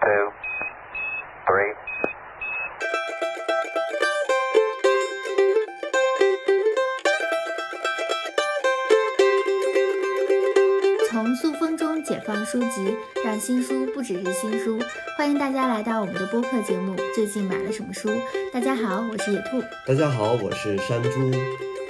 two, three. 从塑封中解放书籍，让新书不只是新书。欢迎大家来到我们的播客节目。最近买了什么书？大家好，我是野兔。大家好，我是山猪。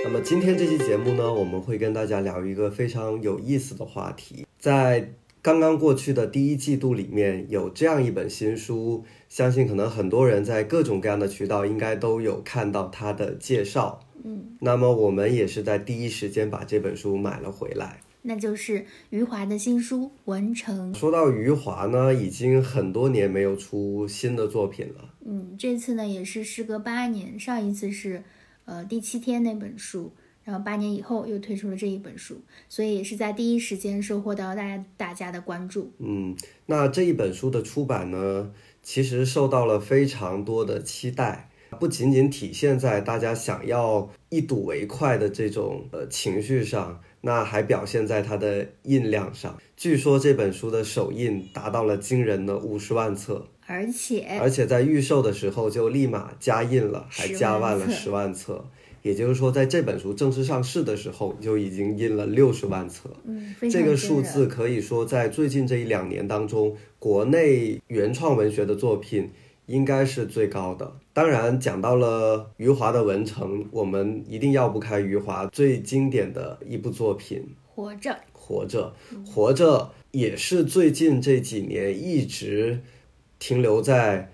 那么今天这期节目呢，我们会跟大家聊一个非常有意思的话题。在刚刚过去的第一季度里面，有这样一本新书，相信可能很多人在各种各样的渠道应该都有看到它的介绍。嗯，那么我们也是在第一时间把这本书买了回来。那就是余华的新书《文成》。说到余华呢，已经很多年没有出新的作品了。嗯，这次呢也是时隔八年，上一次是呃第七天那本书，然后八年以后又推出了这一本书，所以也是在第一时间收获到大家大家的关注。嗯，那这一本书的出版呢，其实受到了非常多的期待，不仅仅体现在大家想要一睹为快的这种呃情绪上，那还表现在它的印量上。据说这本书的首印达到了惊人的五十万册，而且而且在预售的时候就立马加印了，还加万了十万册。也就是说，在这本书正式上市的时候，就已经印了六十万册。嗯，这个数字可以说在最近这一两年当中，国内原创文学的作品应该是最高的。当然，讲到了余华的《文成》，我们一定要不开余华最经典的一部作品活着。《活着》。《活着》也是最近这几年一直停留在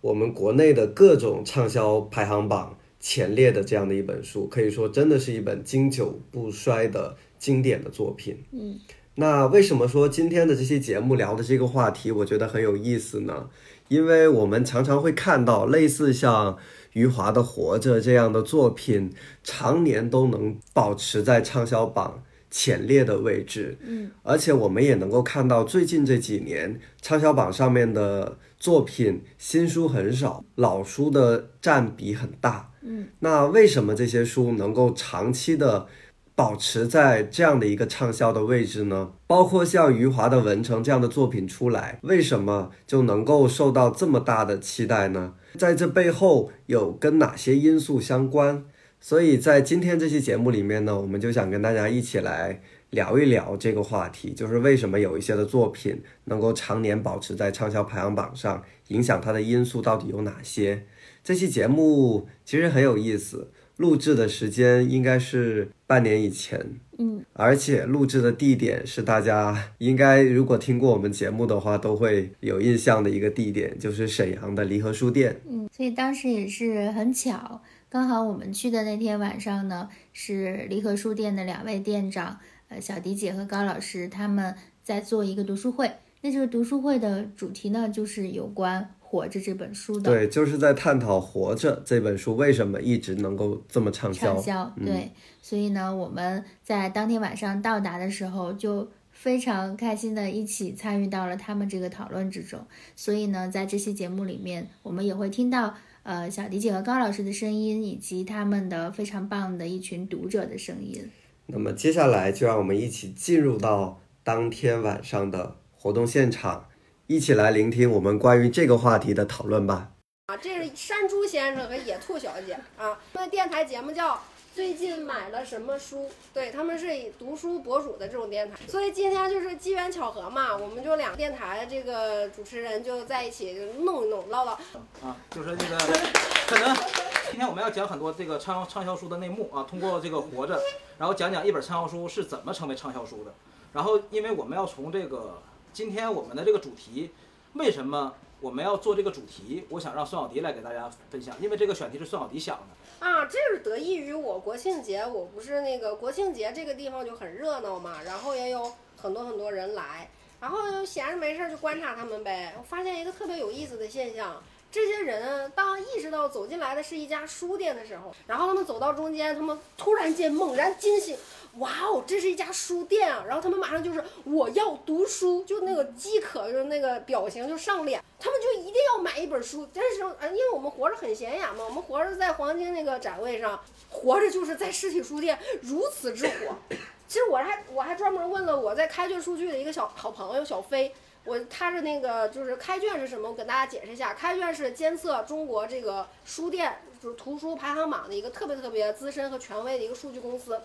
我们国内的各种畅销排行榜前列的这样的一本书，可以说真的是一本经久不衰的经典的作品。嗯，那为什么说今天的这期节目聊的这个话题，我觉得很有意思呢？因为我们常常会看到类似像余华的《活着》这样的作品，常年都能保持在畅销榜前列的位置。嗯，而且我们也能够看到，最近这几年畅销榜上面的作品，新书很少，老书的占比很大。嗯，那为什么这些书能够长期的保持在这样的一个畅销的位置呢？包括像余华的《文成》这样的作品出来，为什么就能够受到这么大的期待呢？在这背后有跟哪些因素相关？所以在今天这期节目里面呢，我们就想跟大家一起来聊一聊这个话题，就是为什么有一些的作品能够常年保持在畅销排行榜上，影响它的因素到底有哪些？这期节目其实很有意思，录制的时间应该是半年以前，嗯，而且录制的地点是大家应该如果听过我们节目的话都会有印象的一个地点，就是沈阳的离合书店。嗯，所以当时也是很巧，刚好我们去的那天晚上呢，是离合书店的两位店长，呃，小迪姐和高老师他们在做一个读书会。那这个读书会的主题呢，就是有关《活着》这本书的对，就是在探讨《活着》这本书为什么一直能够这么畅销。畅销。嗯对，所以呢，我们在当天晚上到达的时候就。非常开心的一起参与到了他们这个讨论之中，所以呢，在这期节目里面，我们也会听到呃小迪姐和高老师的声音，以及他们的非常棒的一群读者的声音。那么接下来就让我们一起进入到当天晚上的活动现场，一起来聆听我们关于这个话题的讨论吧。啊，这是山猪先生和野兔小姐啊，他们电台节目叫《最近买了什么书》，对他们是以读书博主的这种电台，所以今天就是机缘巧合嘛，我们就两个电台这个主持人就在一起就弄一弄唠唠。啊，就是这个，可能今天我们要讲很多这个畅畅销书的内幕啊，通过这个活着，然后讲讲一本畅销书是怎么成为畅销书的。然后，因为我们要从这个今天我们的这个主题，为什么我们要做这个主题？我想让孙小迪来给大家分享，因为这个选题是孙小迪想的。啊，这是得益于我国庆节，我不是那个国庆节这个地方就很热闹嘛，然后也有很多很多人来，然后就闲着没事儿就观察他们呗。我发现一个特别有意思的现象，这些人当意识到走进来的是一家书店的时候，然后他们走到中间，他们突然间猛然惊醒，哇哦，这是一家书店啊！然后他们马上就是我要读书，就那个饥渴就那个表情就上脸，他们就一定要买一本书。这时候，因为我们活着很显眼嘛，我们活着在黄金那个展位上，活着就是在实体书店如此之火。其实我还我还专门问了我在开卷数据的一个小好朋友小飞，我他是那个就是开卷是什么？我给大家解释一下，开卷是监测中国这个书店就是图书排行榜的一个特别特别资深和权威的一个数据公司。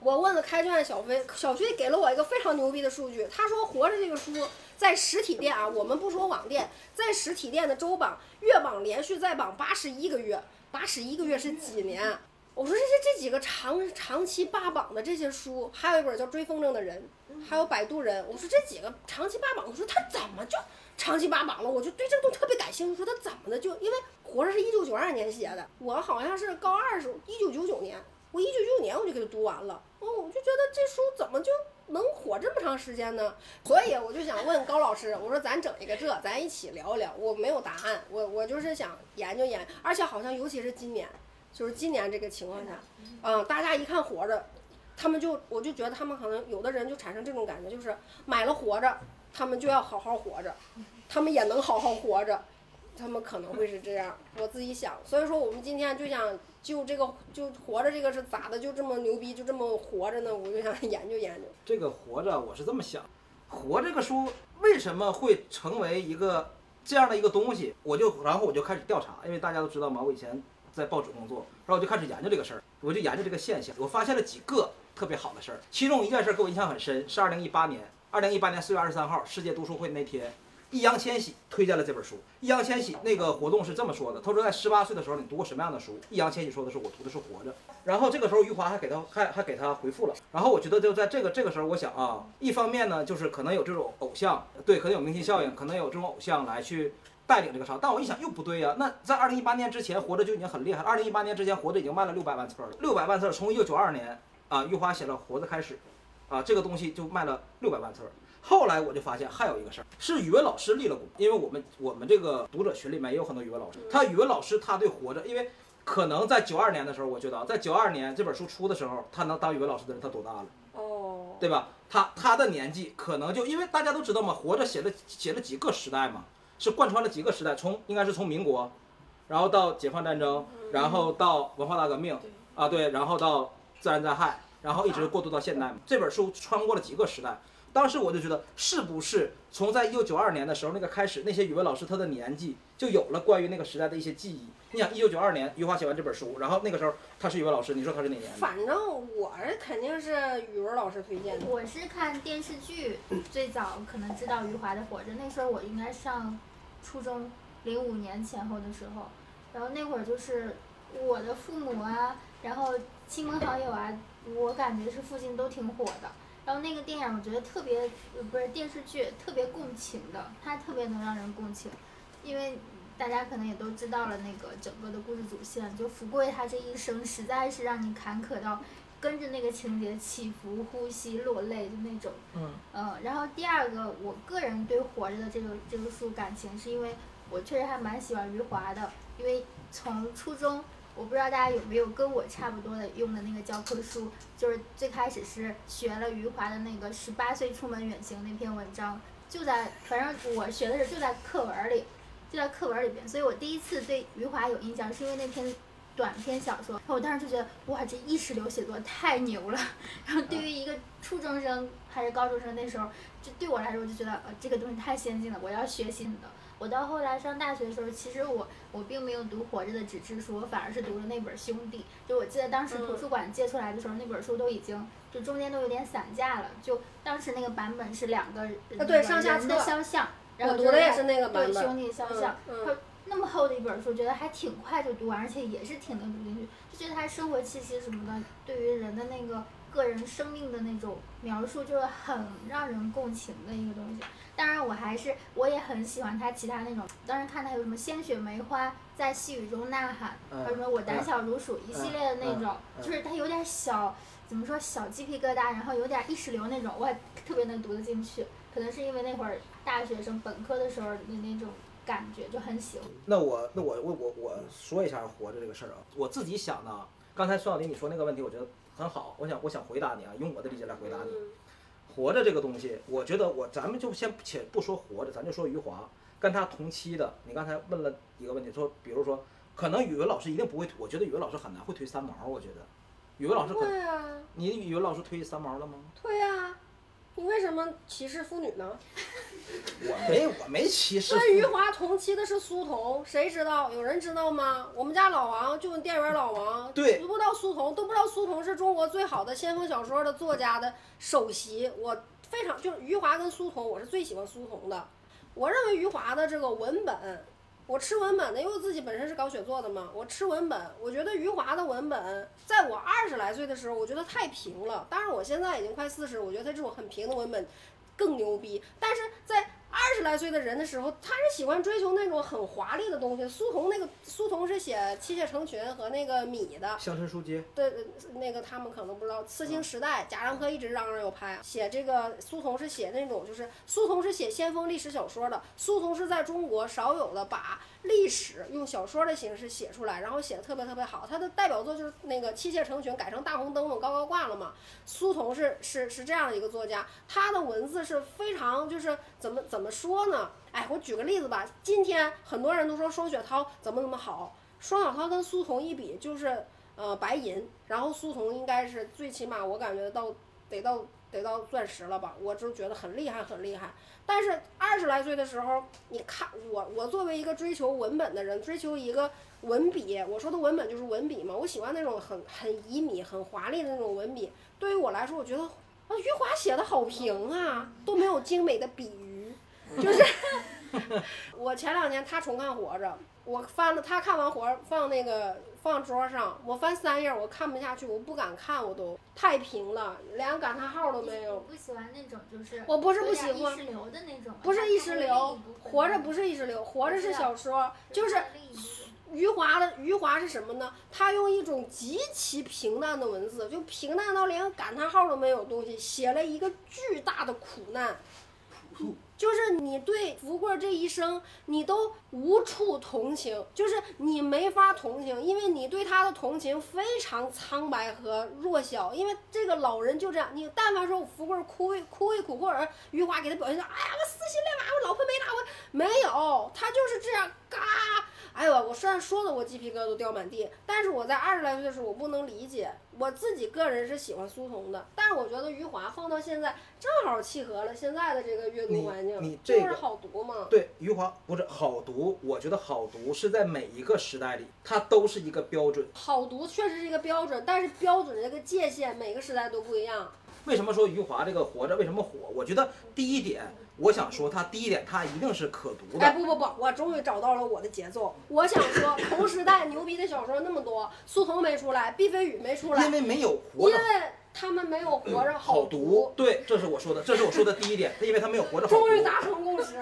我问了开卷小飞，小飞给了我一个非常牛逼的数据，他说《活着》这个书在实体店啊，我们不说网店，在实体店的周榜、月榜连续在榜八十一个月，八十一个月是几年？我说这这这几个长长期霸榜的这些书，还有一本叫《追风筝的人》，还有《摆渡人》。我说这几个长期霸榜，我说他怎么就长期霸榜了？我就对这个东西特别感兴趣。说他怎么的就因为《活着》是一九九二年写的，我好像是高二时候，一九九九年，我一九九九年我就给他读完了。哦，我就觉得这书怎么就能火这么长时间呢？所以我就想问高老师，我说咱整一个这，咱一起聊一聊。我没有答案，我我就是想研究研，而且好像尤其是今年。就是今年这个情况下，嗯，大家一看活着，他们就我就觉得他们可能有的人就产生这种感觉，就是买了活着，他们就要好好活着，他们也能好好活着，他们可能会是这样。我自己想，所以说我们今天就想就这个就活着这个是咋的，就这么牛逼，就这么活着呢？我就想 研究研究。这个活着，我是这么想，活这个书为什么会成为一个这样的一个东西？我就然后我就开始调查，因为大家都知道嘛，我以前。在报纸工作，然后我就开始研究这个事儿，我就研究这个现象，我发现了几个特别好的事儿。其中一件事儿给我印象很深，是二零一八年，二零一八年四月二十三号世界读书会那天，易烊千玺推荐了这本书。易烊千玺那个活动是这么说的，他说在十八岁的时候你读过什么样的书？易烊千玺说的是我读的是《活着》。然后这个时候余华还给他还还给他回复了。然后我觉得就在这个这个时候，我想啊，一方面呢就是可能有这种偶像，对，可能有明星效应，可能有这种偶像来去。带领这个潮，但我一想又不对呀。那在二零一八年之前，活着就已经很厉害了。二零一八年之前，活着已经卖了六百万册了。六百万册，从一九九二年啊，余华写了《活着》开始，啊，这个东西就卖了六百万册。后来我就发现还有一个事儿，是语文老师立了功，因为我们我们这个读者群里面也有很多语文老师。他语文老师他对《活着》，因为可能在九二年的时候，我觉得在九二年这本书出的时候，他能当语文老师的人他多大了？哦，对吧？他他的年纪可能就因为大家都知道嘛，《活着》写了写了几个时代嘛。是贯穿了几个时代，从应该是从民国，然后到解放战争，然后到文化大革命，啊对，然后到自然灾害，然后一直过渡到现代嘛。这本书穿过了几个时代，当时我就觉得，是不是从在一九九二年的时候那个开始，那些语文老师他的年纪就有了关于那个时代的一些记忆？你想，一九九二年余华写完这本书，然后那个时候他是语文老师，你说他是哪年？反正我是肯定是语文老师推荐的。我是看电视剧最早可能知道余华的《活着》，那时候我应该上。初中零五年前后的时候，然后那会儿就是我的父母啊，然后亲朋好友啊，我感觉是附近都挺火的。然后那个电影我觉得特别，不是电视剧特别共情的，它特别能让人共情，因为大家可能也都知道了那个整个的故事主线，就福贵他这一生实在是让你坎坷到。跟着那个情节起伏、呼吸、落泪的那种，嗯，嗯，然后第二个，我个人对《活着》的这个这个书感情，是因为我确实还蛮喜欢余华的，因为从初中，我不知道大家有没有跟我差不多的用的那个教科书，就是最开始是学了余华的那个《十八岁出门远行》那篇文章，就在反正我学的是就在课文里，就在课文里边，所以我第一次对余华有印象，是因为那篇。短篇小说，我当时就觉得，哇，这意识流写作太牛了。然后对于一个初中生还是高中生，那时候就对我来说，我就觉得，呃，这个东西太先进了，我要学习的。我到后来上大学的时候，其实我我并没有读《活着》的纸质书，我反而是读了那本《兄弟》。就我记得当时图书馆借出来的时候，那本书都已经就中间都有点散架了。就当时那个版本是两个人的肖像，然后读的也是那个版本，兄弟肖像。那么厚的一本书，觉得还挺快就读完，而且也是挺能读进去，就觉得他生活气息什么的，对于人的那个个人生命的那种描述，就是很让人共情的一个东西。当然，我还是我也很喜欢他其他那种，当时看他有什么鲜血梅花在细雨中呐喊，还有什么我胆小如鼠一系列的那种，就是他有点小怎么说小鸡皮疙瘩，然后有点意识流那种，我也特别能读得进去。可能是因为那会儿大学生本科的时候的那种。感觉就很喜欢。那我那我我我我说一下活着这个事儿啊，我自己想的。刚才孙小林你说那个问题，我觉得很好。我想我想回答你啊，用我的理解来回答你。活着这个东西，我觉得我咱们就先且不说活着，咱就说余华跟他同期的。你刚才问了一个问题，说比如说，可能语文老师一定不会，我觉得语文老师很难会推三毛。我觉得语文老师可能啊，你语文老师推三毛了吗？推啊。你为什么歧视妇女呢？我没我没歧视。跟余华同期的是苏童，谁知道？有人知道吗？我们家老王就店员老王，对不知道苏童，都不知道苏童是中国最好的先锋小说的作家的首席。我非常就是余华跟苏童，我是最喜欢苏童的。我认为余华的这个文本，我吃文本的，因为我自己本身是搞写作的嘛，我吃文本，我觉得余华的文本，在我二十来岁的时候，我觉得太平了。当然，我现在已经快四十，我觉得他这种很平的文本更牛逼。但是在二十来岁的人的时候，他是喜欢追求那种很华丽的东西。苏童那个苏童是写《妻妾成群》和那个米的，乡村书街，对，呃那个他们可能不知道，《刺青时代》贾樟柯一直嚷嚷要拍，写这个苏童是写那种就是苏童是写先锋历史小说的，苏童是在中国少有的把历史用小说的形式写出来，然后写的特别特别好。他的代表作就是那个《妻妾成群》改成大红灯笼高高挂了嘛。苏童是是是这样的一个作家，他的文字是非常就是怎么怎么说呢？哎，我举个例子吧，今天很多人都说双雪涛怎么怎么好，双雪涛跟苏童一比就是。呃，白银，然后苏童应该是最起码我感觉到得到得到钻石了吧，我就觉得很厉害很厉害。但是二十来岁的时候，你看我我作为一个追求文本的人，追求一个文笔，我说的文本就是文笔嘛，我喜欢那种很很旖旎、很华丽的那种文笔。对于我来说，我觉得啊，余华写的好平啊，都没有精美的比喻，就是 我前两年他重看《活着》，我翻了他看完《活着》放那个放桌上，我翻三页，我看不下去，我不敢看，我都太平了，连感叹号都没有。不喜欢那种就是我不是不喜欢意识流的那种，不是意识流，活着不是意识流，活着是小说，就是余华的余华是什么呢？他用一种极其平淡的文字，就平淡到连感叹号都没有东西，写了一个巨大的苦难。就是你对福贵这一生，你都无处同情，就是你没法同情，因为你对他的同情非常苍白和弱小，因为这个老人就这样，你但凡说福贵哭一哭一哭，或者余华给他表现出，哎呀，我撕心裂肺，我老婆没打我，没有，他就是这样，嘎，哎呦，我虽然说的我鸡皮疙瘩都掉满地，但是我在二十来岁的时候，我不能理解，我自己个人是喜欢苏童的，但是我觉得余华放到现在正好契合了现在的这个阅读环境，你你这个就是好读嘛。对，余华不是好读，我觉得好读是在每一个时代里，它都是一个标准。好读确实是一个标准，但是标准的这个界限每个时代都不一样。为什么说余华这个活着为什么火？我觉得第一点，我想说他第一点，他一定是可读的。哎不不不，我终于找到了我的节奏。我想说，同时代牛逼的小说那么多，苏童没出来，毕飞宇没出来，因为没有活着因为他们没有活着好读。对，这是我说的，这是我说的第一点，因为他没有活着好读。终于达成共识。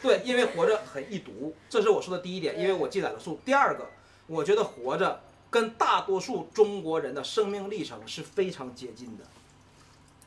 对，因为活着很易读，这是我说的第一点，因为我记载了数。第二个，我觉得活着跟大多数中国人的生命历程是非常接近的。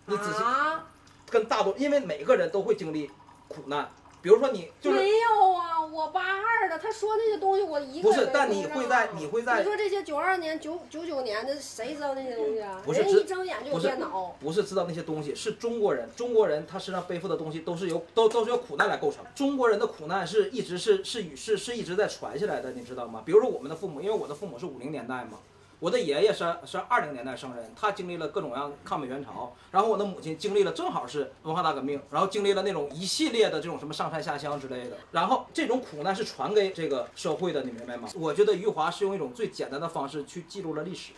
你仔细啊？跟大多，因为每个人都会经历苦难，比如说你就是没有啊，我八二的，他说那些东西我一个不是，但你会在你会在你说这些九二年、九九九年的，谁知道那些东西啊？人不是知一睁眼就有电脑。不是知道那些东西，是中国人，中国人他身上背负的东西都是由都都是由苦难来构成。中国人的苦难是一直是是与是是一直在传下来的，你知道吗？比如说我们的父母，因为我的父母是五零年代嘛，我的爷爷是是二零年代生人，他经历了各种各样抗美援朝，然后我的母亲经历了正好是文化大革命，然后经历了那种一系列的这种什么上山下乡之类的，然后这种苦难是传给这个社会的，你明白吗？我觉得余华是用一种最简单的方式去记录了历史。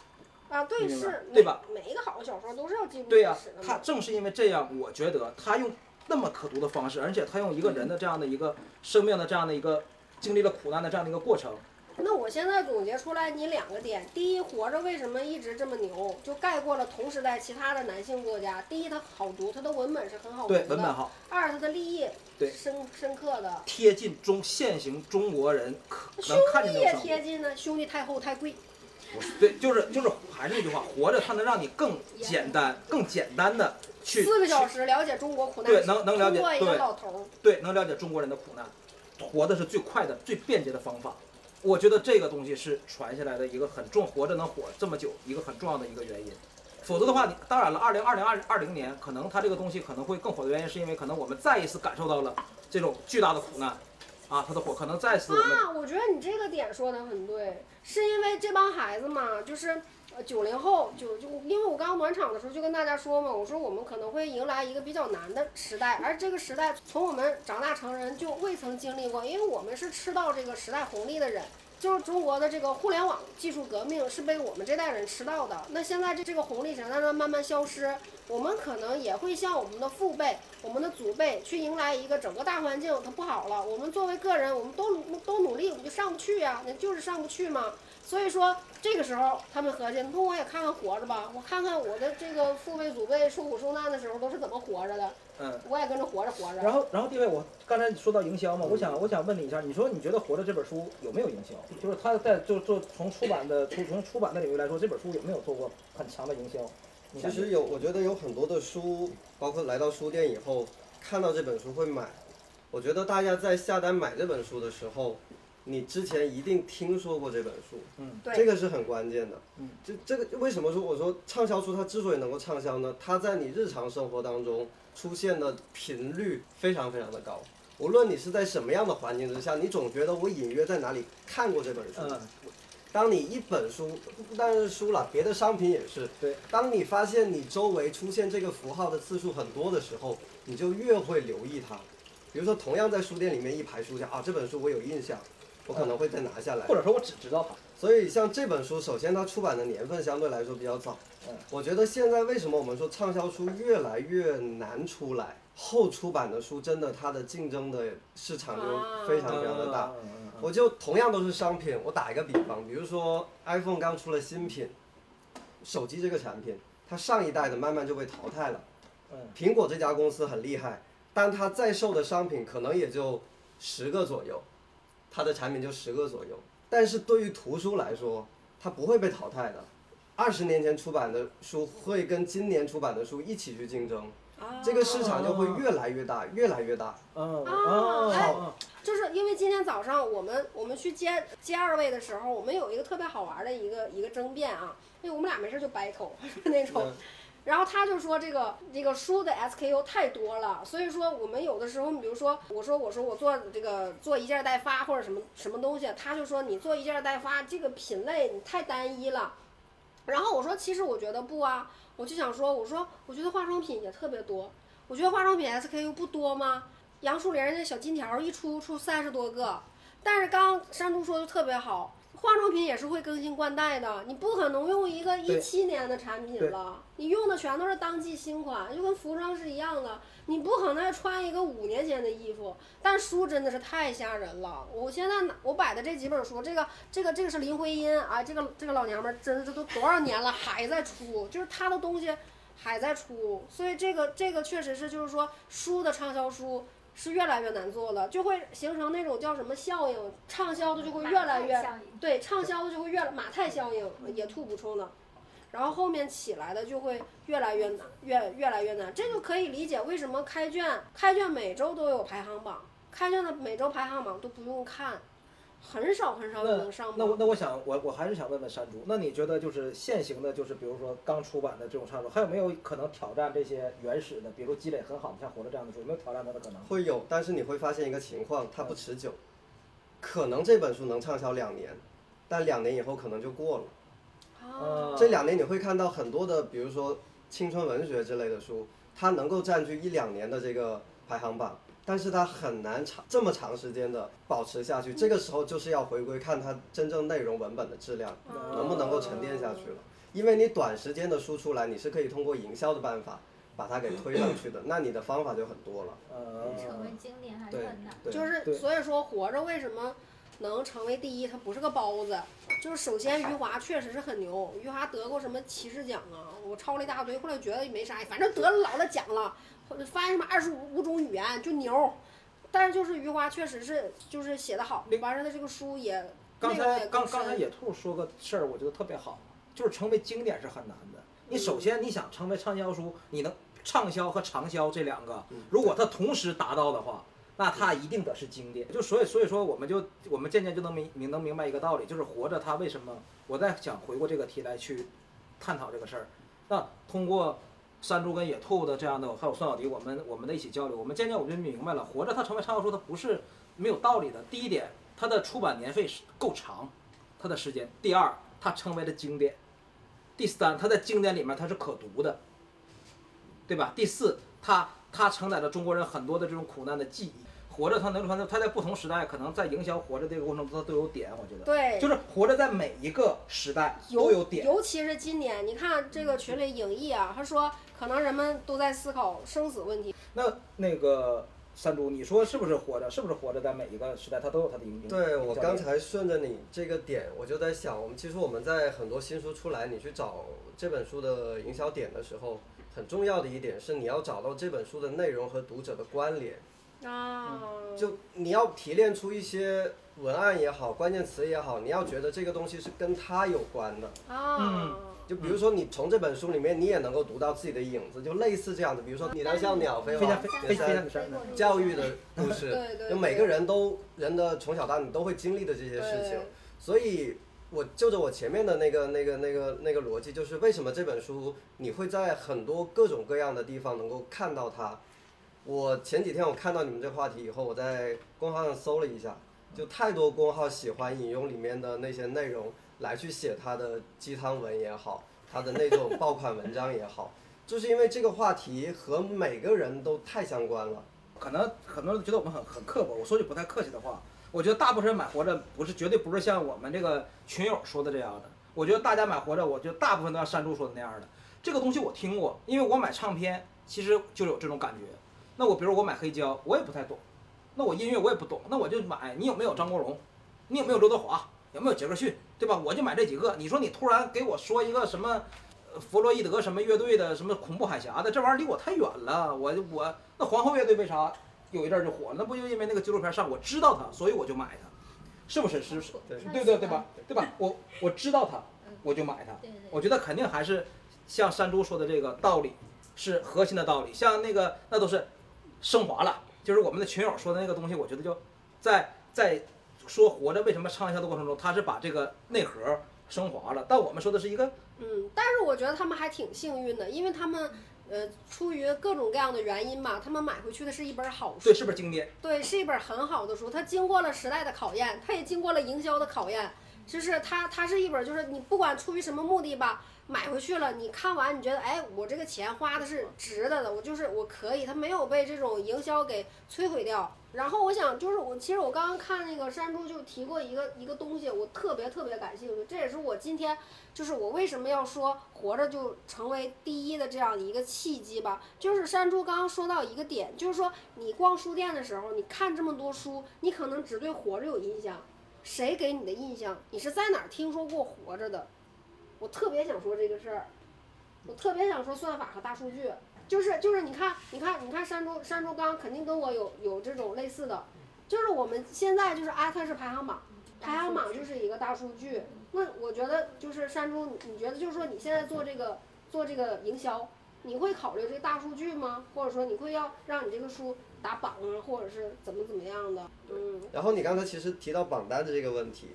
啊，对，是，对吧每？一个好的小说都是要记录对呀、历史的嘛。他正是因为这样，我觉得他用那么可读的方式，而且他用一个人的这样的一个生命的这样的一个经历了苦难的这样的一个过程，那我现在总结出来你两个点：第一，活着为什么一直这么牛，就盖过了同时代其他的男性作家。第一，他好读，他的文本是很好读对的；文本好，二，他的立意对深深刻的。贴近中现行中国人可兄能看见弟也那种生活。贴近呢，兄弟太厚太贵。不是对，就是就是还是那句话，活着它能让你更简单、更简单的去四个小时了解中国苦难对，能能了解对老头儿。对，能了解中国人的苦难，活的是最快的、最便捷的方法。我觉得这个东西是传下来的一个很重，活着能火这么久一个很重要的一个原因。否则的话，你当然了，二零二零二二零年可能它这个东西可能会更火的原因，是因为可能我们再一次感受到了这种巨大的苦难，啊，它的火可能再次啊，我觉得你这个点说的很对，是因为这帮孩子嘛，就是九零后就就因为我刚暖场的时候就跟大家说嘛，我说我们可能会迎来一个比较难的时代，而这个时代从我们长大成人就未曾经历过，因为我们是吃到这个时代红利的人。就是中国的这个互联网技术革命是被我们这代人吃到的，那现在这这个红利正在那慢慢消失，我们可能也会像我们的父辈、我们的祖辈去迎来一个整个大环境它不好了，我们作为个人，我们都都努力，我们就上不去呀，那就是上不去嘛。所以说这个时候他们合计，那我也看看活着吧，我看看我的这个父辈祖辈受苦受难的时候都是怎么活着的，嗯。我也跟着活着活着。然后，然后地位，我刚才说到营销嘛，我想，我想问你一下，你说你觉得《活着》这本书有没有营销？就是他在就就从出版的从从出版的领域来说，这本书有没有做过很强的营销？其实有，我觉得有很多的书，包括来到书店以后看到这本书会买。我觉得大家在下单买这本书的时候，你之前一定听说过这本书，嗯，对这个是很关键的。嗯，这这个为什么说我说畅销书它之所以能够畅销呢？它在你日常生活当中出现的频率非常非常的高。无论你是在什么样的环境之下，你总觉得我隐约在哪里看过这本书。嗯，当你一本书，不单是书了，别的商品也是。对。当你发现你周围出现这个符号的次数很多的时候，你就越会留意它。比如说，同样在书店里面一排书架啊，这本书我有印象，我可能会再拿下来。或者说我只知道它。所以像这本书，首先它出版的年份相对来说比较早。嗯。我觉得现在为什么我们说畅销书越来越难出来？后出版的书真的它的竞争的市场就非常非常的大。我就同样都是商品，我打一个比方，比如说 iPhone 刚出了新品，手机这个产品，它上一代的慢慢就被淘汰了。嗯苹果这家公司很厉害，但它在售的商品可能也就十个左右，它的产品就十个左右。但是对于图书来说，它不会被淘汰的。二十年前出版的书会跟今年出版的书一起去竞争，啊这个市场就会越来越大，越来越大。嗯啊就是因为今天早上我们我们去接接二位的时候，我们有一个特别好玩的一个一个争辩啊，因为我们俩没事就 battle 那种。然后他就说这个这个书的 SKU 太多了，所以说我们有的时候，比如说我说我说我做这个做一件代发或者什么什么东西，他就说你做一件代发这个品类你太单一了。然后我说其实我觉得不啊，我就想说我说我觉得化妆品也特别多，我觉得化妆品 SKU 不多吗？杨树林那小金条一出出三十多个，但是刚刚山猪说的特别好，化妆品也是会更新换代的，你不可能用一个一对七年的产品了，你用的全都是当季新款，就跟服装是一样的，你不可能再穿一个五年前的衣服。但书真的是太吓人了，我现在拿我摆的这几本书，这个这个这个是林徽因啊，这个这个老娘们儿真是都多少年了还在出，就是她的东西还在出，所以这个这个确实是就是说书的畅销书。是越来越难做了，就会形成那种叫什么效应，畅销的就会越来越对，畅销的就会越马太效应，野兔补充的，然后后面起来的就会越来越难，越越来越难，这就可以理解为什么开卷开卷每周都有排行榜，开卷的每周排行榜都不用看，很少很少有上那我榜。那我想我我还是想问问山竹，那你觉得就是现行的，就是比如说刚出版的这种畅销书，还有没有可能挑战这些原始的，比如积累很好的像《活着》这样的书，有没有挑战它的可能？会有，但是你会发现一个情况，它不持久。可能这本书能畅销两年，但两年以后可能就过了。啊，这两年你会看到很多的，比如说青春文学之类的书，它能够占据一两年的这个排行榜，但是它很难长这么长时间的保持下去。这个时候就是要回归看它真正内容文本的质量能不能够沉淀下去了。因为你短时间的输出来，你是可以通过营销的办法把它给推上去的，那你的方法就很多了。呃，成为经典还是很难。对，就是所以说活着为什么能成为第一？它不是个包子，就是首先余华确实是很牛，余华得过什么骑士奖啊，我抄了一大堆，后来觉得也没啥，反正得了老了奖了，或者翻译什么二十五五种语言就牛。但是就是余华确实是就是写的好，完事儿他这个书也刚才刚刚才野兔说个事儿，我觉得特别好，就是成为经典是很难的。你首先你想成为畅销书，你能畅销和长销这两个，如果它同时达到的话，那它一定得是经典。就所以所以说，我们就我们渐渐就能明明能明白一个道理，就是活着它为什么？我在想回过这个题来去探讨这个事儿。那通过山猪跟野兔的这样的，还有孙小迪，我们我们的一起交流，我们渐渐我们就明白了，活着它成为畅销书，它不是没有道理的。第一点，它的出版年费是够长，它的时间；第二，它成为了经典。第三，它在经典里面它是可读的，对吧？第四，它它承载着中国人很多的这种苦难的记忆。活着，它能传它在不同时代，可能在营销活着这个过程中，它都有点，我觉得。对，就是活着在每一个时代都有点。尤其是今年，你看这个群里影艺啊，他说可能人们都在思考生死问题。那那个山猪，你说是不是活着？是不是活着在每一个时代，它都有它的影对我刚才顺着你这个点，我就在想，我们其实我们在很多新书出来，你去找这本书的营销点的时候，很重要的一点是你要找到这本书的内容和读者的关联。啊，就你要提炼出一些文案也好，关键词也好，你要觉得这个东西是跟他有关的啊。就比如说你从这本书里面，你也能够读到自己的影子，就类似这样的。比如说你当像鸟飞往飞山教育的故事，就每个人都人的从小到你都会经历的这些事情。所以，我就着我前面的那个那个那个那个逻辑，就是为什么这本书你会在很多各种各样的地方能够看到它。我前几天我看到你们这个话题以后，我在公号上搜了一下，就太多公号喜欢引用里面的那些内容来去写他的鸡汤文也好，他的那种爆款文章也好，就是因为这个话题和每个人都太相关了。可能很多人觉得我们很很刻薄，我说句不太客气的话，我觉得大部分人买活着不是绝对不是像我们这个群友说的这样的。我觉得大家买活着，我觉得大部分都像山猪说的那样的。这个东西我听过，因为我买唱片其实就有这种感觉。那我比如我买黑胶，我也不太懂，那我音乐我也不懂，那我就买。你有没有张国荣？你有没有刘德华？有没有杰克逊？对吧？我就买这几个。你说你突然给我说一个什么，弗洛伊德什么乐队的什么恐怖海峡的，这玩意儿离我太远了。我我那皇后乐队为啥有一阵儿就火了？那不就因为那个纪录片上，我知道它，所以我就买它，是不是？是不是？对对对对吧？对吧？我我知道它，我就买它。我觉得肯定还是像山猪说的这个道理是核心的道理。像那个那都是。升华了，就是我们的群友说的那个东西，我觉得就在在说活着为什么畅销的过程中，他是把这个内核升华了。但我们说的是一个，嗯，但是我觉得他们还挺幸运的，因为他们呃出于各种各样的原因吧，他们买回去的是一本好书，对，是本经典，对，是一本很好的书，它经过了时代的考验，它也经过了营销的考验，就是它它是一本就是你不管出于什么目的吧。买回去了，你看完你觉得，哎，我这个钱花的是值得的，我就是我可以，它没有被这种营销给摧毁掉。然后我想，就是我其实我刚刚看那个山猪就提过一个一个东西，我特别特别感兴趣，这也是我今天就是我为什么要说活着就成为第一的这样的一个契机吧。就是山猪刚刚说到一个点，就是说你逛书店的时候，你看这么多书，你可能只对活着有印象，谁给你的印象？你是在哪儿听说过活着的？我特别想说这个事儿，我特别想说算法和大数据，就是就是你看你看你看山猪山猪刚肯定跟我有有这种类似的，就是我们现在就是阿特是排行榜，排行榜就是一个大数据。那我觉得就是山猪，你觉得就是说你现在做这个做这个营销，你会考虑这个大数据吗？或者说你会要让你这个书打榜啊，或者是怎么怎么样的？嗯。然后你刚才其实提到榜单的这个问题。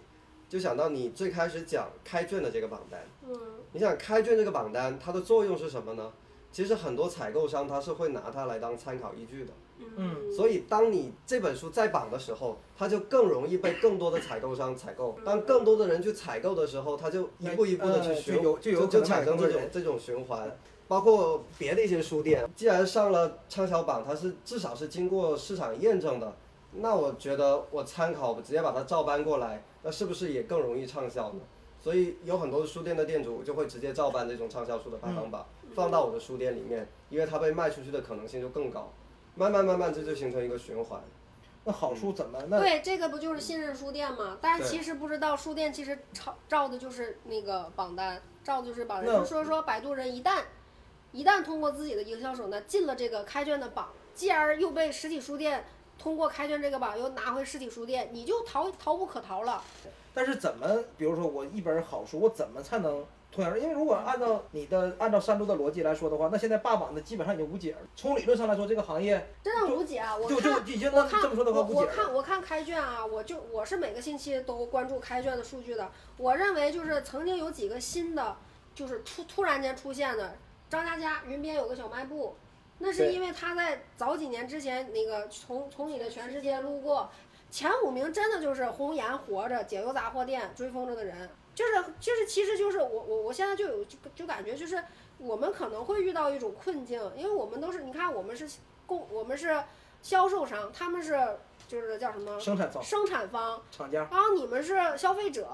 就想到你最开始讲开卷的这个榜单，嗯，你想开卷这个榜单它的作用是什么呢？其实很多采购商他是会拿它来当参考依据的，嗯，所以当你这本书在榜的时候，它就更容易被更多的采购商采购。当更多的人去采购的时候，它就一步一步的去循，就就产生这种这种循环。包括别的一些书店，既然上了畅销榜，它是至少是经过市场验证的。那我觉得我参考，我直接把它照搬过来，那是不是也更容易畅销呢？所以有很多书店的店主就会直接照搬这种畅销书的排行榜，放到我的书店里面，因为它被卖出去的可能性就更高。慢慢慢慢，这就形成一个循环。那好书怎么？对，这个不就是信任书店吗？但是其实不知道，书店其实照照的就是那个榜单，照的就是榜单。就说说摆渡人一旦一旦通过自己的营销手段进了这个开卷的榜，继而又被实体书店。通过开卷这个榜又拿回实体书店，你就逃逃不可逃了。但是怎么，比如说我一本好书，我怎么才能脱颖因为如果按照你的按照山猪的逻辑来说的话，那现在霸榜的基本上已经无解了。从理论上来说，这个行业真的无解啊！我看我看这么说的话，我看我看开卷啊，我就我是每个星期都关注开卷的数据的。我认为就是曾经有几个新的，就是突突然间出现的，张嘉佳云边有个小卖部。那是因为他在早几年之前那个从从你的全世界路过，前五名真的就是红颜活着解忧杂货店追风筝的人，就是就是，其实就是我我我现在就有就就感觉就是我们可能会遇到一种困境，因为我们都是你看我们是供我们是销售商，他们是就是叫什么生产方、生产方，厂家、然后你们是消费者，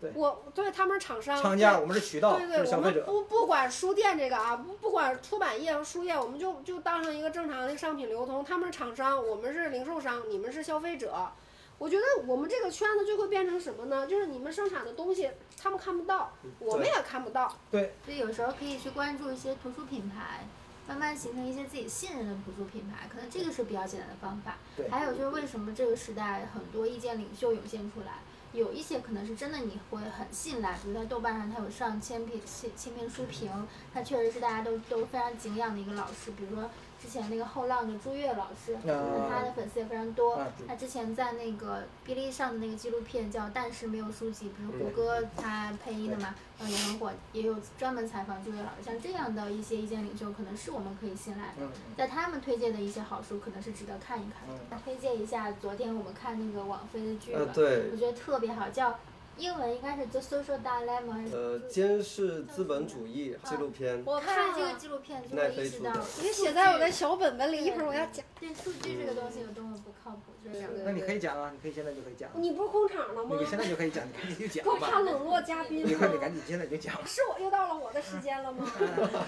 对我对他们是厂商，我们是渠道，对对，我们是消费者。不不管书店这个啊，不不管出版业和书业，我们就就当成一个正常的商品流通。他们是厂商，我们是零售商，你们是消费者。我觉得我们这个圈子就会变成什么呢？就是你们生产的东西他们看不到，我们也看不到。对，所以有时候可以去关注一些图书品牌，慢慢形成一些自己信任的图书品牌，可能这个是比较简单的方法。对还有就是为什么这个时代很多意见领袖涌现出来，有一些可能是真的你会很信赖，比如在豆瓣上他有上千篇千千篇书评，他确实是大家都都非常敬仰的一个老师，比如说。之前那个后浪的朱越老师，那他的粉丝也非常多。他之前在那个哔哩上的那个纪录片叫《但是没有书籍》，不是胡歌他配音的嘛，然后也很火，也有专门采访朱越老师。像这样的一些意见领袖，可能是我们可以信赖的。嗯，在他们推荐的一些好书，可能是值得看一看。推荐一下，昨天我们看那个网飞的剧了，呃，对我，觉得特别好，叫英文应该是《The Social Dilemma》还是？呃，监视资本主义纪录片，我看了这个纪录片，就意识到飞出的也写在我的小本本里，一会儿我要讲。对数据这个东西有多么不靠谱，就是这样对那你可以讲啊，你可以现在就可以讲。你不是空场了吗你？现在就可以讲，你赶紧就讲不怕吧。冷落嘉宾你快，你？赶紧现在就讲。是我又到了我的时间了吗？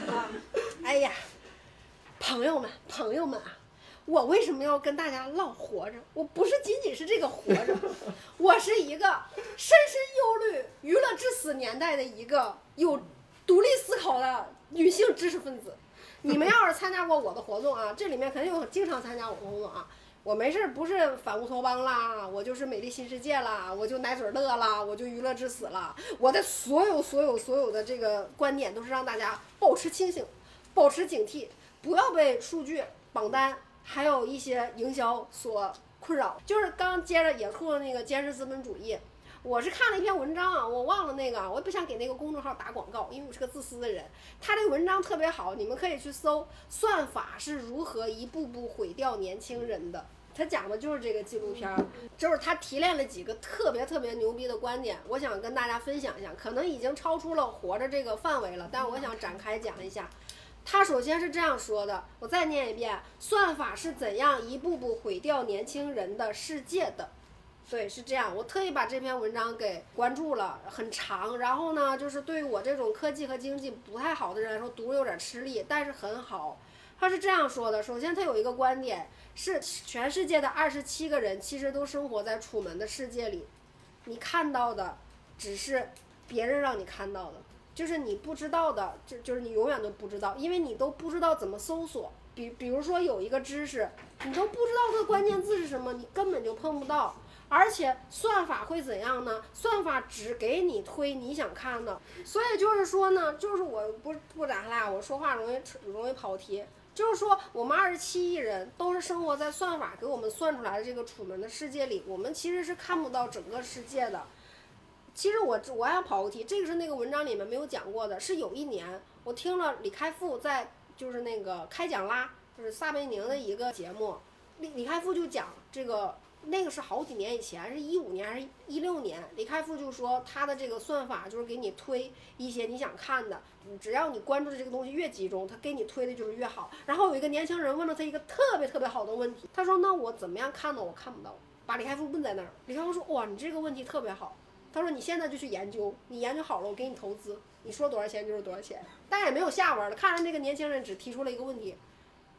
啊，哎呀，朋友们，朋友们啊，我为什么要跟大家唠活着？我不是仅仅是这个活着，我是一个深深忧虑娱乐至死年代的一个有独立思考的女性知识分子。你们要是参加过我的活动啊，这里面肯定有经常参加我的活动啊。我没事儿不是反乌托邦啦，我就是美丽新世界啦，我就奶嘴乐啦，我就娱乐至死啦。我的所有所有所有的这个观点都是让大家保持清醒，保持警惕，不要被数据、榜单还有一些营销所困扰。就是刚接着野兔的那个监视资本主义，我是看了一篇文章啊，我忘了那个，我也不想给那个公众号打广告，因为我是个自私的人。他这个文章特别好，你们可以去搜“算法是如何一步步毁掉年轻人的”。他讲的就是这个纪录片儿，就是他提炼了几个特别特别牛逼的观点，我想跟大家分享一下，可能已经超出了活着这个范围了，但我想展开讲一下。他首先是这样说的，我再念一遍：算法是怎样一步步毁掉年轻人的世界的。对，是这样。我特意把这篇文章给关注了，很长。然后呢，就是对于我这种科技和经济不太好的人来说，读有点吃力，但是很好。他是这样说的：首先，他有一个观点是，全世界的二十七个人其实都生活在楚门的世界里，你看到的只是别人让你看到的，就是你不知道的，就就是你永远都不知道，因为你都不知道怎么搜索。比比如说有一个知识，你都不知道它的关键字是什么，你根本就碰不到。而且算法会怎样呢？算法只给你推你想看的，所以就是说呢，就是我不不咋啦，我说话容易容易跑题。就是说，我们二十七亿人都是生活在算法给我们算出来的这个楚门的世界里，我们其实是看不到整个世界的。其实我我还想跑个题，这个是那个文章里面没有讲过的，是有一年我听了李开复在就是那个开讲啦，就是撒贝宁的一个节目，李李开复就讲这个。那个是好几年以前，是一五年还是一六年？李开复就说他的这个算法就是给你推一些你想看的，只要你关注的这个东西越集中，他给你推的就是越好。然后有一个年轻人问了他一个特别特别好的问题，他说：“那我怎么样看呢？我看不到。”把李开复问在那儿，李开复说：“哇，你这个问题特别好。”他说：“你现在就去研究，你研究好了，我给你投资，你说多少钱就是多少钱。”但也没有下文了。看着这个年轻人只提出了一个问题。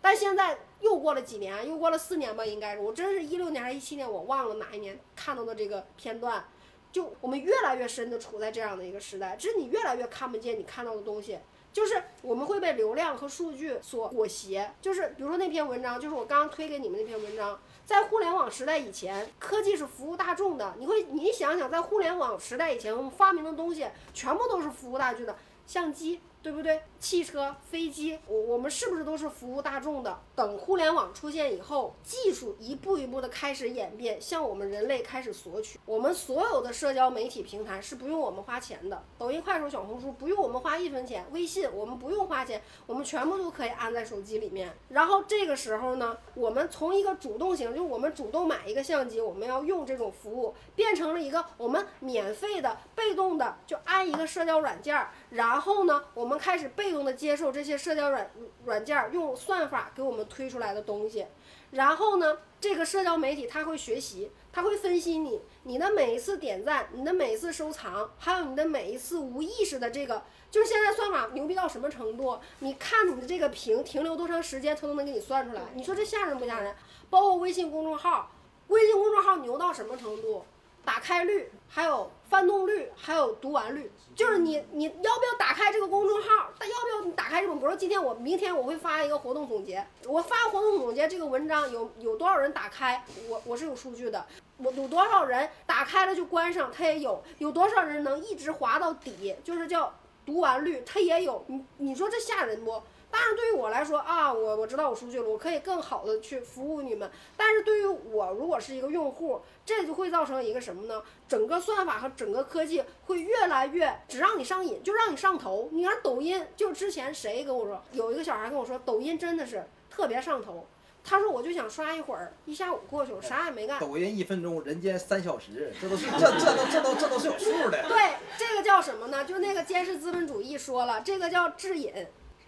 但现在又过了几年，又过了四年吧，应该是我真是一六年还是一七年，我忘了哪一年看到的这个片段，就我们越来越深的处在这样的一个时代，只是你越来越看不见你看到的东西，就是我们会被流量和数据所裹挟。就是比如说那篇文章，就是我刚刚推给你们那篇文章，在互联网时代以前，科技是服务大众的，你会你想想，在互联网时代以前，我们发明的东西全部都是服务大众的，相机。对不对？汽车、飞机，我我们是不是都是服务大众的？等互联网出现以后，技术一步一步的开始演变，向我们人类开始索取。我们所有的社交媒体平台是不用我们花钱的，抖音、快手、小红书不用我们花一分钱，微信我们不用花钱，我们全部都可以安在手机里面。然后这个时候呢，我们从一个主动型，就我们主动买一个相机，我们要用这种服务，变成了一个我们免费的、被动的就安一个社交软件儿，然后呢，我们开始被动的接受这些社交软软件用算法给我们推出来的东西，然后呢，这个社交媒体它会学习，它会分析你你的每一次点赞，你的每一次收藏，还有你的每一次无意识的这个，就是现在算法牛逼到什么程度？你看你的这个屏停留多长时间，它都能给你算出来。你说这吓人不吓人？包括微信公众号，微信公众号牛到什么程度？打开率，还有翻动率，还有读完率，就是你你要不要打开这个公众号？但要不要你打开这种？比如说今天我明天我会发一个活动总结，我发活动总结这个文章有有多少人打开？我我是有数据的，我有多少人打开了就关上，它也有，有多少人能一直滑到底，就是叫读完率，它也有。你你说这吓人不？当然，对于我来说啊，我我知道我出去了，我可以更好的去服务你们。但是对于我，如果是一个用户，这就会造成一个什么呢？整个算法和整个科技会越来越只让你上瘾，就让你上头。你看抖音，就之前谁跟我说，有一个小孩跟我说，抖音真的是特别上头。他说我就想刷一会儿，一下午过去了，啥也没干。抖音一分钟，人间三小时，这都是这这都这都这都是有数的。对，这个叫什么呢？就那个监视资本主义说了，这个叫致瘾。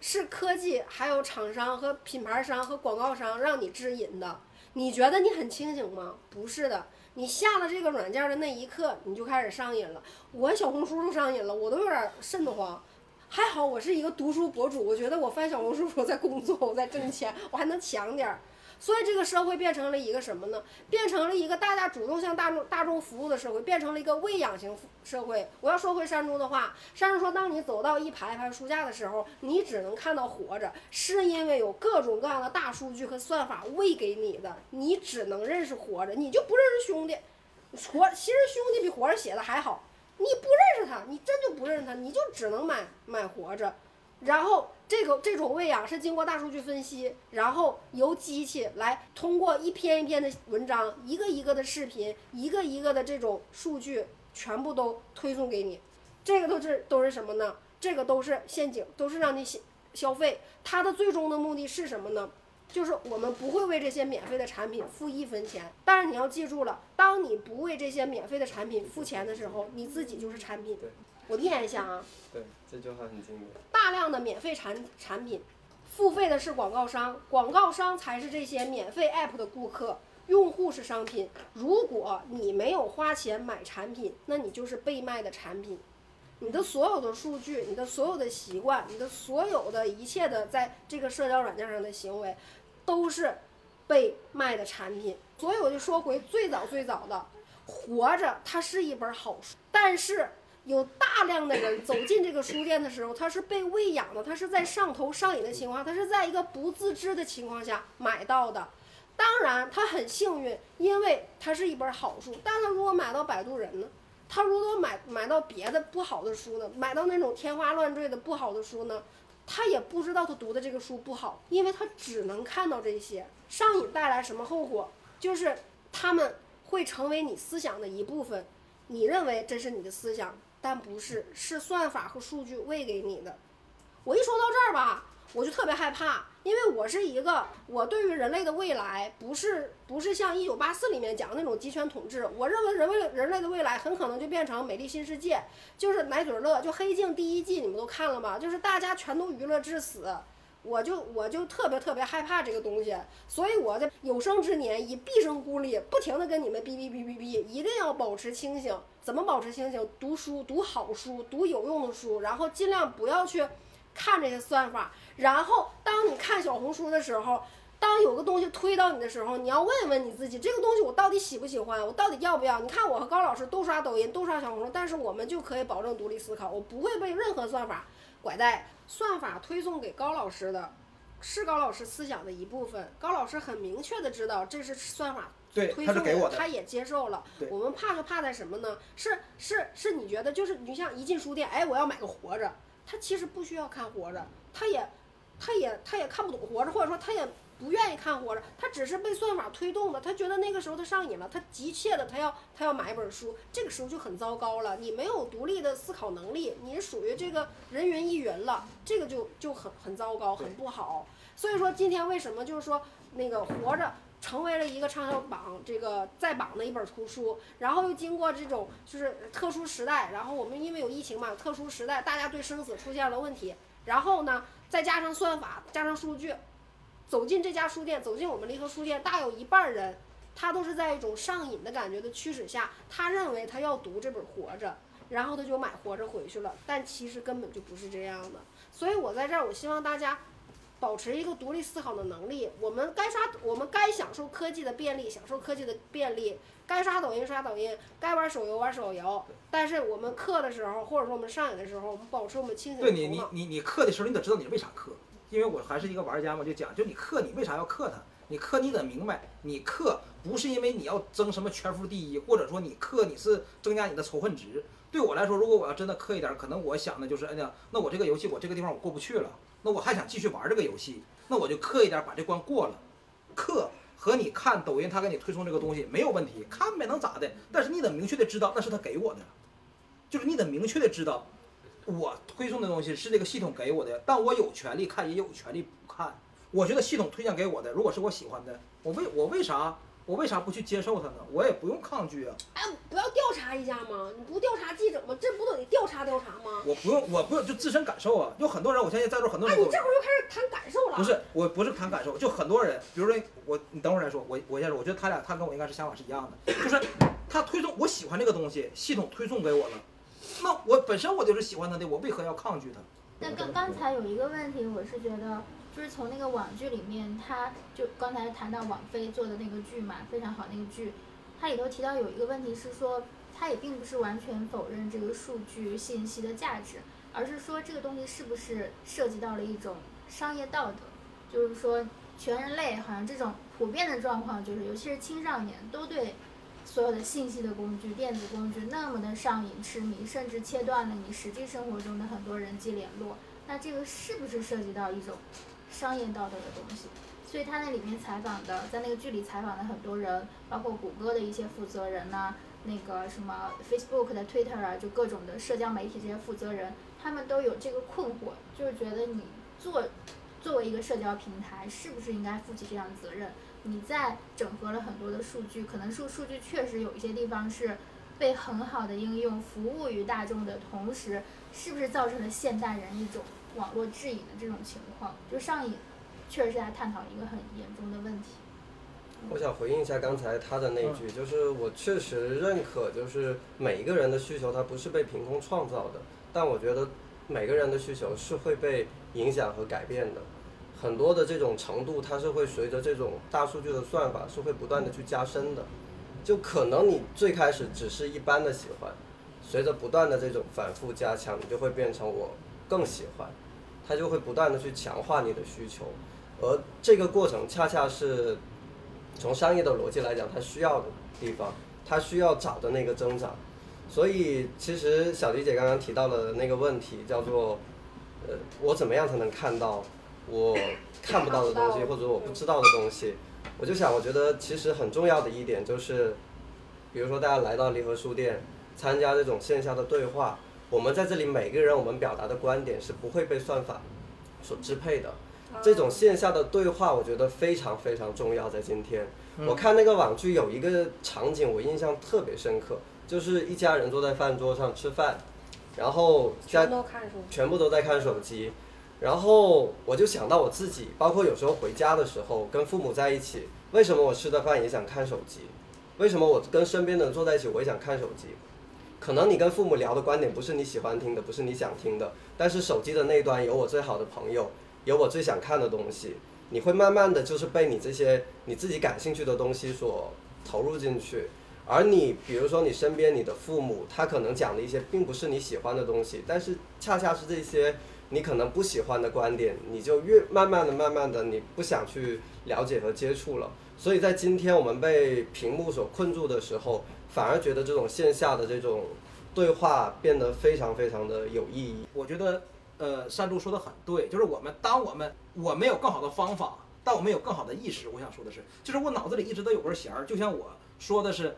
是科技，还有厂商和品牌商和广告商让你致瘾的。你觉得你很清醒吗？不是的，你下了这个软件的那一刻，你就开始上瘾了。我小红书都上瘾了，我都有点瘆得慌。还好我是一个读书博主，我觉得我翻小红书我在工作，我在挣钱，我还能强点儿。所以这个社会变成了一个什么呢？变成了一个大家主动向大众大众服务的社会，变成了一个喂养型社会。我要说回山猪的话，山猪说，当你走到一排排书架的时候，你只能看到活着，是因为有各种各样的大数据和算法喂给你的，你只能认识活着，你就不认识兄弟。活其实兄弟比活着写的还好，你不认识他，你真就不认识他，你就只能买买活着。然后这个这种喂养是经过大数据分析，然后由机器来通过一篇一篇的文章、一个一个的视频、一个一个的这种数据，全部都推送给你。这个都是都是什么呢？这个都是陷阱，都是让你消消费。它的最终的目的是什么呢？就是我们不会为这些免费的产品付一分钱。但是你要记住了，当你不为这些免费的产品付钱的时候，你自己就是产品。我念一下啊。对，这句话很经典。大量的免费产产品，付费的是广告商，广告商才是这些免费 app 的顾客，用户是商品。如果你没有花钱买产品，那你就是被卖的产品。你的所有的数据，你的所有的习惯，你的所有的一切的在这个社交软件上的行为，都是被卖的产品。所以我就说回最早最早的，活着它是一本好书，但是。有大量的人走进这个书店的时候，他是被喂养的，他是在上头上瘾的情况，他是在一个不自知的情况下买到的。当然，他很幸运，因为它是一本好书。但他如果买到摆渡人呢？他如果买买到别的不好的书呢？买到那种天花乱坠的不好的书呢？他也不知道他读的这个书不好，因为他只能看到这些。上瘾带来什么后果？就是他们会成为你思想的一部分。你认为这是你的思想？但不是，是算法和数据喂给你的。我一说到这儿吧，我就特别害怕，因为我是一个，我对于人类的未来不是不是像《一九八四》里面讲的那种集权统治。我认为人类人类的未来很可能就变成《美丽新世界》，就是奶嘴乐，就《黑镜》第一季你们都看了吗？就是大家全都娱乐至死。我就我就特别特别害怕这个东西，所以我在有生之年以毕生孤立，不停的跟你们哔哔哔哔哔，一定要保持清醒。怎么保持清醒？读书，读好书，读有用的书，然后尽量不要去看这些算法。然后当你看小红书的时候，当有个东西推到你的时候，你要问问你自己，这个东西我到底喜不喜欢？我到底要不要？你看我和高老师都刷抖音，都刷小红书，但是我们就可以保证独立思考，我不会被任何算法拐带。算法推送给高老师的，是高老师思想的一部分。高老师很明确的知道这是算法推送的，他也接受了。我们怕就怕在什么呢？是是是，你觉得就是你像一进书店，哎，我要买个活着，他其实不需要看活着，他也，他也，他也看不懂活着，或者说他也不愿意看活着，他只是被算法推动的，他觉得那个时候他上瘾了，他急切的他要他要买一本书，这个时候就很糟糕了，你没有独立的思考能力，你是属于这个人云亦云了，这个就就很很糟糕，很不好。所以说今天为什么就是说那个活着。成为了一个畅销榜这个在榜的一本图书，然后又经过这种就是特殊时代，然后我们因为有疫情嘛，特殊时代大家对生死出现了问题，然后呢再加上算法，加上数据，走进这家书店，走进我们离合书店，大有一半人，他都是在一种上瘾的感觉的驱使下，他认为他要读这本《活着》，然后他就买《活着》回去了，但其实根本就不是这样的。所以我在这儿，我希望大家。保持一个独立思考的能力，我们该刷，我们该享受科技的便利，享受科技的便利；该刷抖音刷抖音，该玩手游玩手游。但是我们氪的时候，或者说我们上瘾的时候，我们保持我们清醒的对你，你你你氪的时候，你得知道你为啥氪，因为我还是一个玩家嘛，就讲，就你氪，你为啥要氪它？你氪，你得明白，你氪不是因为你要争什么全服第一，或者说你氪你是增加你的仇恨值。对我来说，如果我要真的氪一点，可能我想的就是，哎呀，那我这个游戏我这个地方我过不去了。那我还想继续玩这个游戏，那我就氪一点把这关过了。氪和你看抖音，他给你推送这个东西没有问题，看呗能咋的？但是你得明确的知道那是他给我的，就是你得明确的知道，我推送的东西是这个系统给我的，但我有权利看，也有权利不看。我觉得系统推荐给我的，如果是我喜欢的，我为我为啥？我为啥不去接受它呢？我也不用抗拒啊！哎，不要调查一下吗？你不调查记者吗？这不都得调查调查吗？我不用，我不用，就自身感受啊！有很多人，我相信在座很多人。哎，你这会儿又开始谈感受了？不是，我不是谈感受，就很多人，比如说我，你等会儿再说。我我先说，我觉得他俩他跟我应该是想法是一样的，就是他推送我喜欢这个东西，系统推送给我了，那我本身我就是喜欢他的，我为何要抗拒他？那刚刚才有一个问题，我是觉得。就是从那个网剧里面，他就刚才谈到网飞做的那个剧嘛，非常好那个剧，它里头提到有一个问题是说，它也并不是完全否认这个数据信息的价值，而是说这个东西是不是涉及到了一种商业道德，就是说全人类好像这种普遍的状况，就是尤其是青少年都对所有的信息的工具、电子工具那么的上瘾痴迷，甚至切断了你实际生活中的很多人际联络，那这个是不是涉及到一种？商业道德的东西，所以他那里面采访的，在那个剧里采访的很多人，包括谷歌的一些负责人呐，那个什么 Facebook 的 Twitter 啊，就各种的社交媒体这些负责人，他们都有这个困惑，就是觉得你做作为一个社交平台，是不是应该负起这样的责任？你在整合了很多的数据，可能数数据确实有一些地方是被很好的应用，服务于大众的同时，是不是造成了现代人一种？网络质疑的这种情况，就上瘾，确实是在探讨一个很严重的问题。我想回应一下刚才他的那句，就是我确实认可，就是每一个人的需求他不是被凭空创造的，但我觉得每个人的需求是会被影响和改变的，很多的这种程度它是会随着这种大数据的算法是会不断的去加深的，就可能你最开始只是一般的喜欢，随着不断的这种反复加强，你就会变成我更喜欢。它就会不断的去强化你的需求，而这个过程恰恰是从商业的逻辑来讲，它需要的地方，它需要找的那个增长。所以，其实小迪姐刚刚提到的那个问题，叫做，呃，我怎么样才能看到我看不到的东西，或者我不知道的东西？我就想，我觉得其实很重要的一点就是，比如说大家来到离合书店，参加这种线下的对话。我们在这里每个人，我们表达的观点是不会被算法所支配的。这种线下的对话，我觉得非常非常重要。在今天，我看那个网剧有一个场景，我印象特别深刻，就是一家人坐在饭桌上吃饭，然后全都看手机，全部都在看手机。然后我就想到我自己，包括有时候回家的时候跟父母在一起，为什么我吃的饭也想看手机？为什么我跟身边的人坐在一起我也想看手机？可能你跟父母聊的观点不是你喜欢听的，不是你想听的，但是手机的那端有我最好的朋友，有我最想看的东西，你会慢慢的就是被你这些你自己感兴趣的东西所投入进去，而你比如说你身边你的父母，他可能讲的一些并不是你喜欢的东西，但是恰恰是这些你可能不喜欢的观点，你就越慢慢的、慢慢的你不想去了解和接触了。所以在今天我们被屏幕所困住的时候。反而觉得这种线下的这种对话变得非常非常的有意义。我觉得呃，山猪说的很对，就是我们当我们我们有更好的方法，但我们有更好的意识。我想说的是，就是我脑子里一直都有根弦儿，就像我说的是，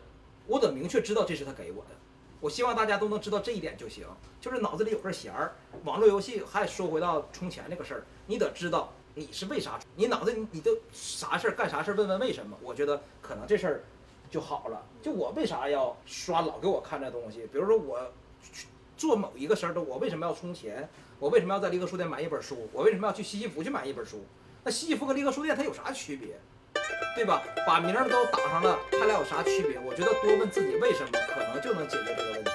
我得明确知道这是他给我的。我希望大家都能知道这一点就行，就是脑子里有根弦儿。网络游戏还说回到充钱这个事儿，你得知道你是为啥，你脑子你你都啥事儿干啥事儿，问问为什么？我觉得可能这事儿就好了。就我为啥要刷老给我看这东西？比如说我去做某一个事儿的，我为什么要充钱？我为什么要在离合书店买一本书？我为什么要去西西弗去买一本书？那西西弗和离合书店它有啥区别？对吧？把名儿都打上了，它俩有啥区别？我觉得多问自己为什么，可能就能解决这个问题。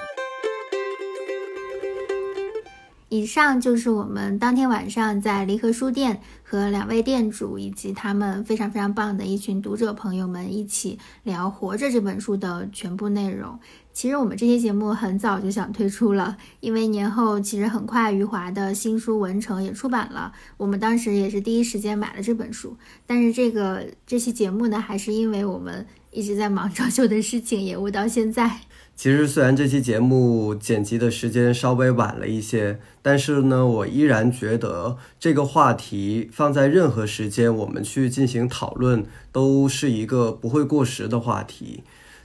以上就是我们当天晚上在离合书店和两位店主以及他们非常非常棒的一群读者朋友们一起聊《活着》这本书的全部内容。其实我们这期节目很早就想推出了，因为年后其实很快余华的新书《文成》也出版了，我们当时也是第一时间买了这本书。但是这个这期节目呢，还是因为我们一直在忙装修的事情，延误到现在。其实虽然这期节目剪辑的时间稍微晚了一些，但是呢，我依然觉得这个话题放在任何时间我们去进行讨论，都是一个不会过时的话题。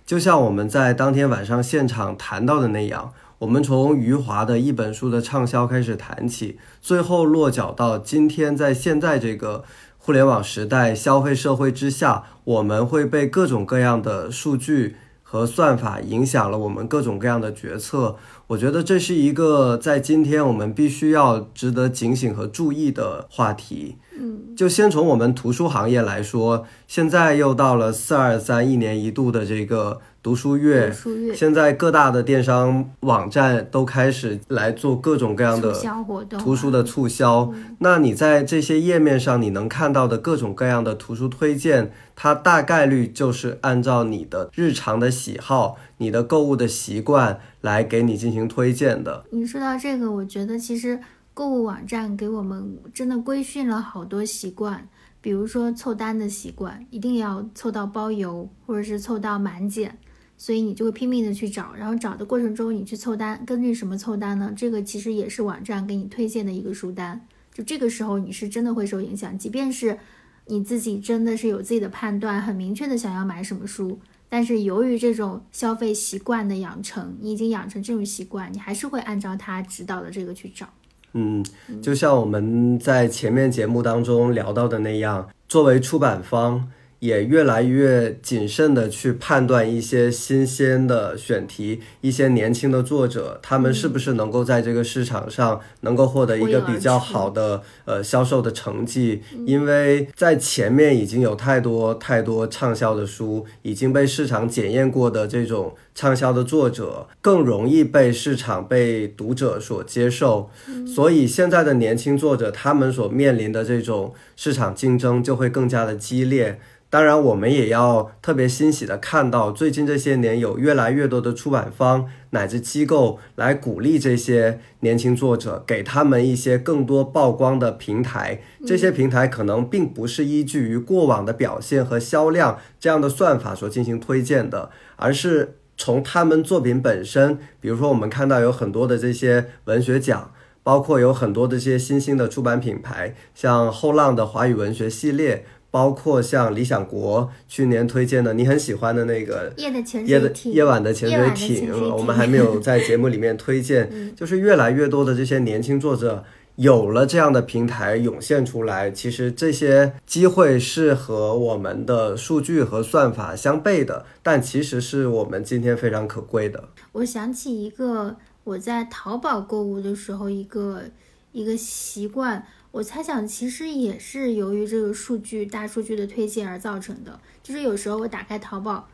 就像我们在当天晚上现场谈到的那样，我们从余华的一本书的畅销开始谈起，最后落脚到今天，在现在这个互联网时代、消费社会之下，我们会被各种各样的数据。和算法影响了我们各种各样的决策，我觉得这是一个在今天我们必须要值得警醒和注意的话题。嗯，就先从我们图书行业来说，现在又到了四二三一年一度的这个。读书月，现在各大的电商网站都开始来做各种各样的图书的促销。那你在这些页面上，你能看到的各种各样的图书推荐，它大概率就是按照你的日常的喜好、你的购物的习惯来给你进行推荐的。你说到这个，我觉得其实购物网站给我们真的规训了好多习惯，比如说凑单的习惯，一定要凑到包邮，或者是凑到满减。所以你就会拼命的去找，然后找的过程中你去凑单，根据什么凑单呢？这个其实也是网站给你推荐的一个书单。就这个时候你是真的会受影响，即便是你自己真的是有自己的判断，很明确的想要买什么书，但是由于这种消费习惯的养成，你已经养成这种习惯，你还是会按照他指导的这个去找。嗯，就像我们在前面节目当中聊到的那样，作为出版方。也越来越谨慎的去判断一些新鲜的选题，一些年轻的作者，他们是不是能够在这个市场上能够获得一个比较好的呃销售的成绩？因为在前面已经有太多太多畅销的书已经被市场检验过的这种畅销的作者，更容易被市场被读者所接受，所以现在的年轻作者他们所面临的这种市场竞争就会更加的激烈。当然，我们也要特别欣喜的看到，最近这些年有越来越多的出版方乃至机构来鼓励这些年轻作者，给他们一些更多曝光的平台。这些平台可能并不是依据于过往的表现和销量这样的算法所进行推荐的，而是从他们作品本身。比如说，我们看到有很多的这些文学奖，包括有很多的这些新兴的出版品牌，像后浪的华语文学系列。包括像理想国去年推荐的你很喜欢的那个夜的潜水艇，夜晚的潜水艇，我们还没有在节目里面推荐。就是越来越多的这些年轻作者有了这样的平台涌现出来，其实这些机会是和我们的数据和算法相悖的，但其实是我们今天非常可贵的。我想起一个我在淘宝购物的时候一个一个习惯。我猜想，其实也是由于这个数据、大数据的推荐而造成的。就是有时候我打开淘宝，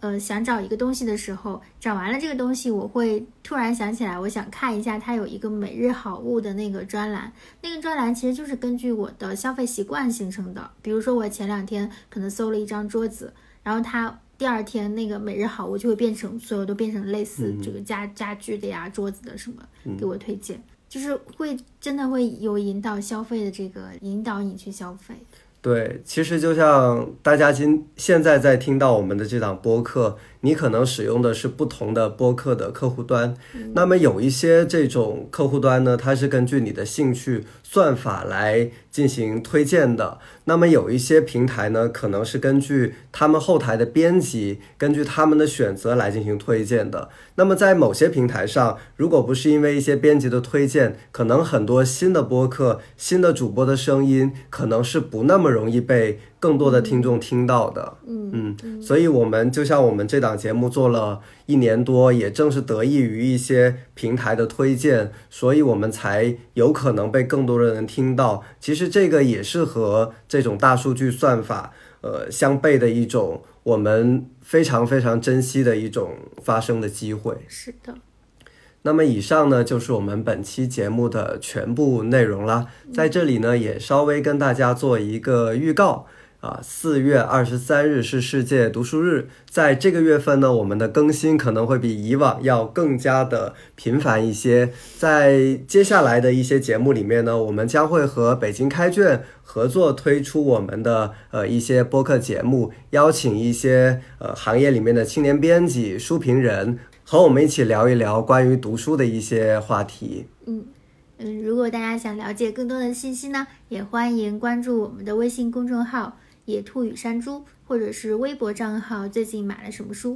呃，想找一个东西的时候，找完了这个东西，我会突然想起来，我想看一下它有一个每日好物的那个专栏。那个专栏其实就是根据我的消费习惯形成的。比如说，我前两天可能搜了一张桌子，然后它第二天那个每日好物就会变成所有都变成类似这个家家具的呀、桌子的什么，给我推荐。就是会真的会有引导消费的这个引导你去消费。对，其实就像大家今现在在听到我们的这档播客，你可能使用的是不同的播客的客户端。那么有一些这种客户端呢，它是根据你的兴趣算法来进行推荐的。那么有一些平台呢，可能是根据他们后台的编辑，根据他们的选择来进行推荐的。那么在某些平台上，如果不是因为一些编辑的推荐，可能很多新的播客、新的主播的声音，可能是不那么容易被更多的听众听到的。嗯嗯，所以我们就像我们这档节目做了一年多，也正是得益于一些平台的推荐，所以我们才有可能被更多的人听到。其实这个也是和这种大数据算法呃相悖的一种我们非常非常珍惜的一种发声的机会。是的，那么以上呢就是我们本期节目的全部内容啦，在这里呢也稍微跟大家做一个预告。啊，四月二十三日是世界读书日，在这个月份呢，我们的更新可能会比以往要更加的频繁一些。在接下来的一些节目里面呢，我们将会和北京开卷合作推出我们的呃一些播客节目，邀请一些呃行业里面的青年编辑、书评人和我们一起聊一聊关于读书的一些话题。嗯。嗯，如果大家想了解更多的信息呢，也欢迎关注我们的微信公众号。野兔与山猪，或者是微博账号，最近买了什么书？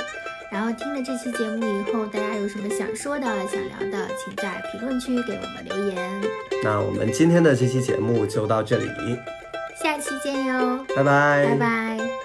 然后听了这期节目以后，大家有什么想说的、想聊的，请在评论区给我们留言。那我们今天的这期节目就到这里，下期见哟，拜拜，拜拜。